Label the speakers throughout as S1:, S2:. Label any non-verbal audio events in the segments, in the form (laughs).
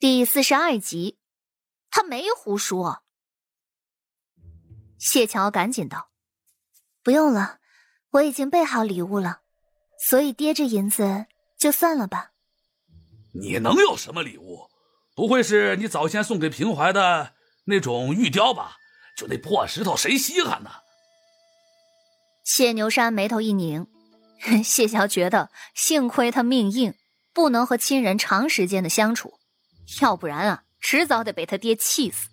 S1: 第四十二集，他没胡说。谢桥赶紧道：“
S2: 不用了，我已经备好礼物了，所以爹这银子就算了吧。”
S3: 你能有什么礼物？不会是你早先送给平怀的那种玉雕吧？就那破石头，谁稀罕呢？
S1: 谢牛山眉头一拧，(laughs) 谢桥觉得幸亏他命硬，不能和亲人长时间的相处。要不然啊，迟早得被他爹气死。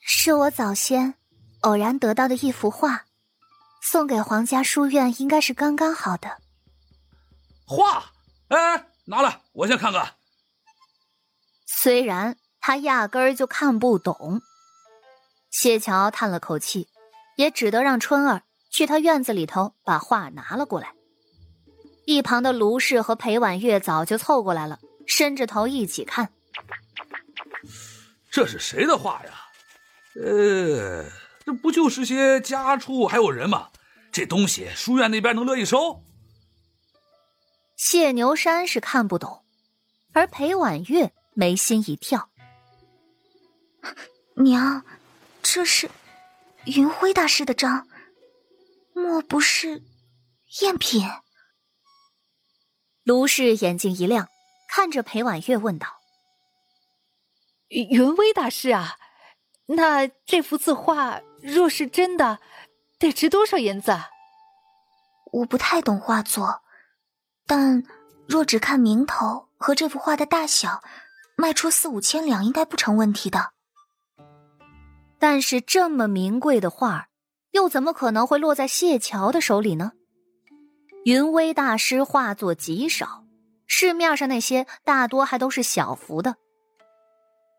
S2: 是我早先偶然得到的一幅画，送给皇家书院，应该是刚刚好的。
S3: 画，哎，拿来，我先看看。
S1: 虽然他压根儿就看不懂，谢桥叹了口气，也只得让春儿去他院子里头把画拿了过来。一旁的卢氏和裴婉月早就凑过来了。伸着头一起看，
S3: 这是谁的画呀？呃，这不就是些家畜还有人吗？这东西书院那边能乐意收？
S1: 谢牛山是看不懂，而裴婉月眉心一跳：“ (laughs)
S2: 娘，这是云辉大师的章，莫不是赝品？”
S1: 卢氏眼睛一亮。看着裴婉月问道：“
S4: 云威大师啊，那这幅字画若是真的，得值多少银子？”
S2: 我不太懂画作，但若只看名头和这幅画的大小，卖出四五千两应该不成问题的。
S1: 但是这么名贵的画，又怎么可能会落在谢桥的手里呢？云威大师画作极少。市面上那些大多还都是小幅的。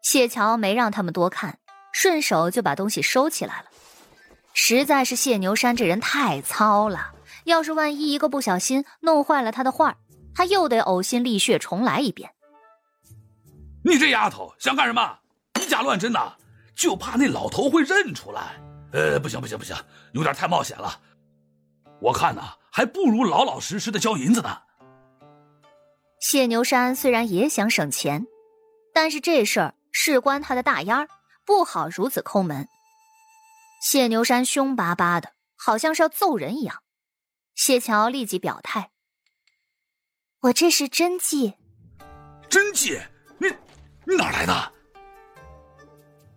S1: 谢桥没让他们多看，顺手就把东西收起来了。实在是谢牛山这人太糙了，要是万一一个不小心弄坏了他的画，他又得呕心沥血重来一遍。
S3: 你这丫头想干什么？以假乱真呐？就怕那老头会认出来。呃，不行不行不行，有点太冒险了。我看呐，还不如老老实实的交银子呢。
S1: 谢牛山虽然也想省钱，但是这事儿事关他的大丫儿，不好如此抠门。谢牛山凶巴巴的，好像是要揍人一样。谢桥立即表态：“
S2: 我这是真迹。”“
S3: 真迹？你你哪来的？”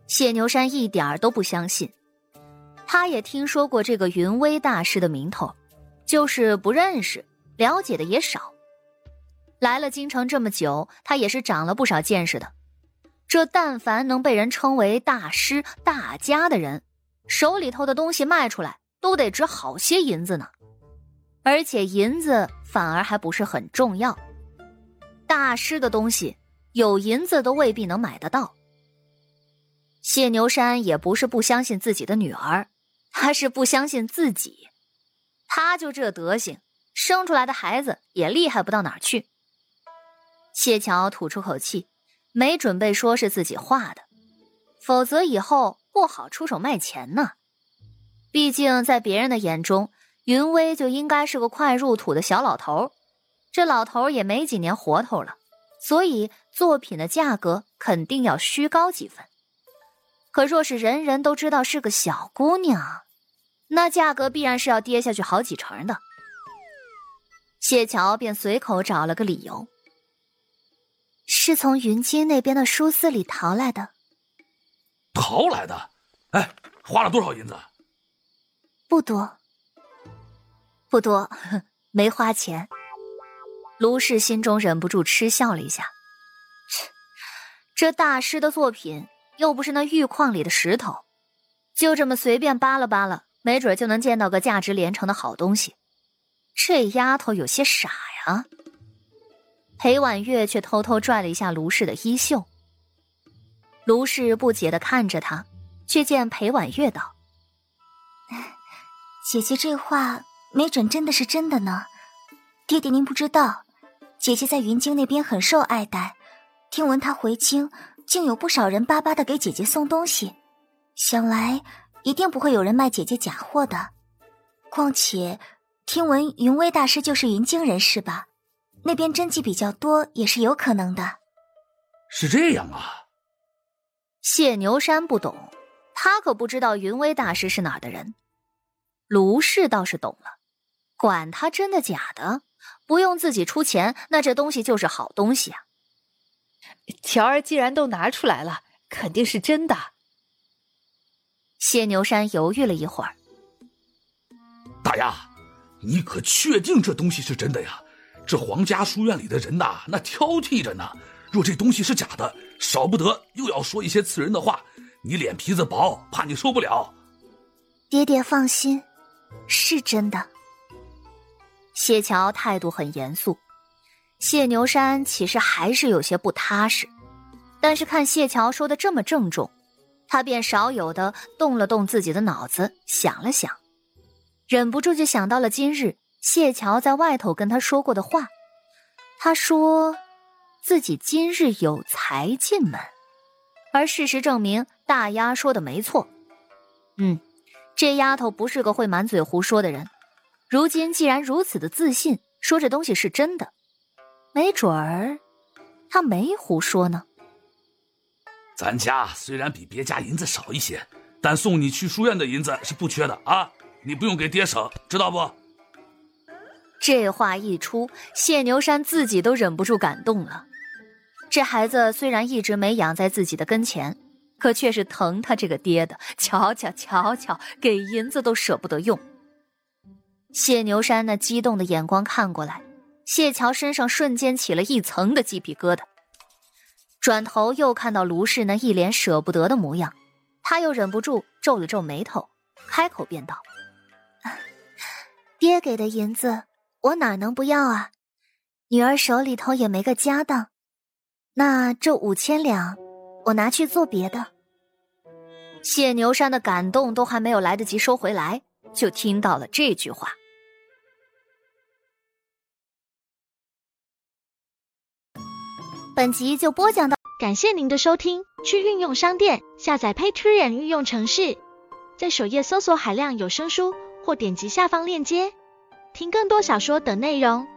S1: 谢牛山一点儿都不相信。他也听说过这个云威大师的名头，就是不认识，了解的也少。来了京城这么久，他也是长了不少见识的。这但凡能被人称为大师、大家的人，手里头的东西卖出来都得值好些银子呢。而且银子反而还不是很重要，大师的东西有银子都未必能买得到。谢牛山也不是不相信自己的女儿，他是不相信自己。他就这德行，生出来的孩子也厉害不到哪儿去。谢桥吐出口气，没准备说是自己画的，否则以后不好出手卖钱呢。毕竟在别人的眼中，云威就应该是个快入土的小老头，这老头也没几年活头了，所以作品的价格肯定要虚高几分。可若是人人都知道是个小姑娘，那价格必然是要跌下去好几成的。谢桥便随口找了个理由。
S2: 是从云京那边的书肆里淘来的，
S3: 淘来的，哎，花了多少银子？
S2: 不多，
S1: 不多，(laughs) 没花钱。卢氏心中忍不住嗤笑了一下，这大师的作品又不是那玉矿里的石头，就这么随便扒拉扒拉，没准就能见到个价值连城的好东西。这丫头有些傻呀。裴婉月却偷偷拽了一下卢氏的衣袖。卢氏不解的看着他，却见裴婉月道：“
S2: 姐姐这话没准真的是真的呢。爹爹您不知道，姐姐在云京那边很受爱戴，听闻她回京，竟有不少人巴巴的给姐姐送东西。想来一定不会有人卖姐姐假货的。况且，听闻云威大师就是云京人，是吧？”那边真迹比较多，也是有可能的。
S3: 是这样啊。
S1: 谢牛山不懂，他可不知道云威大师是哪儿的人。卢氏倒是懂了，管他真的假的，不用自己出钱，那这东西就是好东西啊。
S4: 乔儿既然都拿出来了，肯定是真的。
S1: 谢牛山犹豫了一会儿，
S3: 大丫，你可确定这东西是真的呀？这皇家书院里的人呐，那挑剔着呢。若这东西是假的，少不得又要说一些刺人的话。你脸皮子薄，怕你受不了。
S2: 爹爹放心，是真的。
S1: 谢桥态度很严肃，谢牛山其实还是有些不踏实。但是看谢桥说的这么郑重，他便少有的动了动自己的脑子，想了想，忍不住就想到了今日谢桥在外头跟他说过的话。他说。自己今日有才进门，而事实证明大丫说的没错。嗯，这丫头不是个会满嘴胡说的人。如今既然如此的自信，说这东西是真的，没准儿她没胡说呢。
S3: 咱家虽然比别家银子少一些，但送你去书院的银子是不缺的啊！你不用给爹省，知道不？
S1: 这话一出，谢牛山自己都忍不住感动了。这孩子虽然一直没养在自己的跟前，可却是疼他这个爹的。瞧瞧瞧瞧，给银子都舍不得用。谢牛山那激动的眼光看过来，谢桥身上瞬间起了一层的鸡皮疙瘩。转头又看到卢氏那一脸舍不得的模样，他又忍不住皱了皱眉头，开口便道：“
S2: 爹给的银子，我哪能不要啊？女儿手里头也没个家当。”那这五千两，我拿去做别的。
S1: 谢牛山的感动都还没有来得及收回来，就听到了这句话。
S2: 本集就播讲到，
S5: 感谢您的收听。去运用商店下载 Patreon 运用城市，在首页搜索海量有声书，或点击下方链接听更多小说等内容。